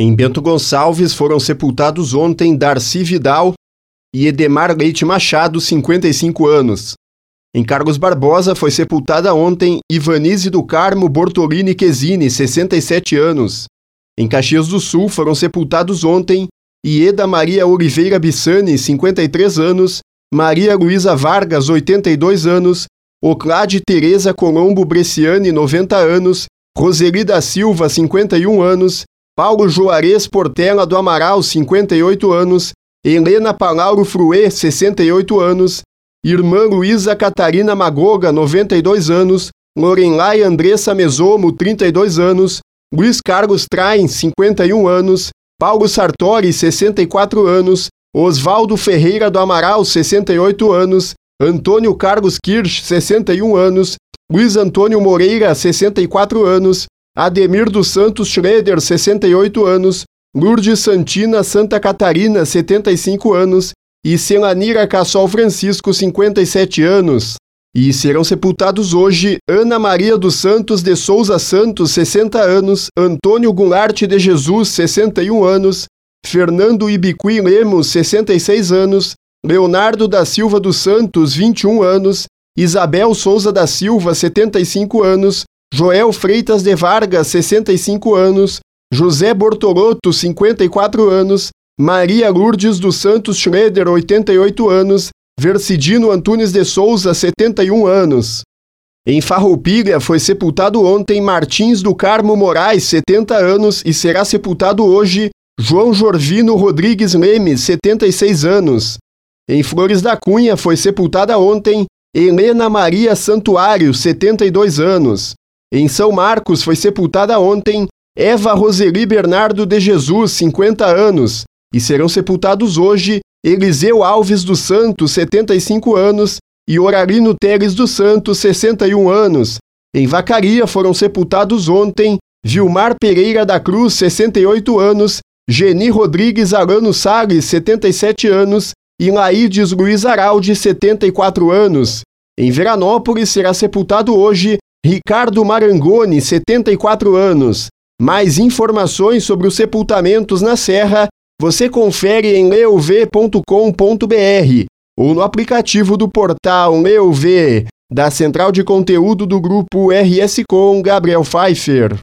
Em Bento Gonçalves foram sepultados ontem Darcy Vidal e Edemar Leite Machado, 55 anos. Em Carlos Barbosa foi sepultada ontem Ivanise do Carmo Bortolini Quesini, 67 anos. Em Caxias do Sul foram sepultados ontem Ieda Maria Oliveira Bissani, 53 anos, Maria Luísa Vargas, 82 anos, Oclade Tereza Colombo Bresciani, 90 anos, Roseli da Silva, 51 anos, Paulo Juarez Portela do Amaral, 58 anos, Helena Palauro Fruê, 68 anos, Irmã Luísa Catarina Magoga, 92 anos, Lorenlai Andressa Mesomo, 32 anos, Luiz Carlos Traem, 51 anos, Paulo Sartori, 64 anos, Oswaldo Ferreira do Amaral, 68 anos, Antônio Carlos Kirsch, 61 anos, Luiz Antônio Moreira, 64 anos, Ademir dos Santos Schroeder, 68 anos, Lourdes Santina Santa Catarina, 75 anos, e Selanira Cassol Francisco, 57 anos. E serão sepultados hoje Ana Maria dos Santos de Souza Santos, 60 anos, Antônio Goulart de Jesus, 61 anos, Fernando Ibiqui Lemos, 66 anos, Leonardo da Silva dos Santos, 21 anos, Isabel Souza da Silva, 75 anos, Joel Freitas de Vargas, 65 anos, José Bortolotto, 54 anos, Maria Lourdes dos Santos Schroeder, 88 anos, Versidino Antunes de Souza, 71 anos. Em Farroupilha foi sepultado ontem Martins do Carmo Moraes, 70 anos, e será sepultado hoje João Jorvino Rodrigues Lemes, 76 anos. Em Flores da Cunha foi sepultada ontem Helena Maria Santuário, 72 anos. Em São Marcos foi sepultada ontem Eva Roseli Bernardo de Jesus, 50 anos, e serão sepultados hoje Eliseu Alves dos Santos, 75 anos, e Orarino Teres dos Santos, 61 anos. Em Vacaria foram sepultados ontem Vilmar Pereira da Cruz, 68 anos, Geni Rodrigues Arano Salles, 77 anos, e Laídes Luiz Araldi, 74 anos. Em Veranópolis será sepultado hoje Ricardo Marangoni, 74 anos. Mais informações sobre os sepultamentos na Serra você confere em leuv.com.br ou no aplicativo do portal Leuv, da central de conteúdo do grupo RS Com Gabriel Pfeiffer.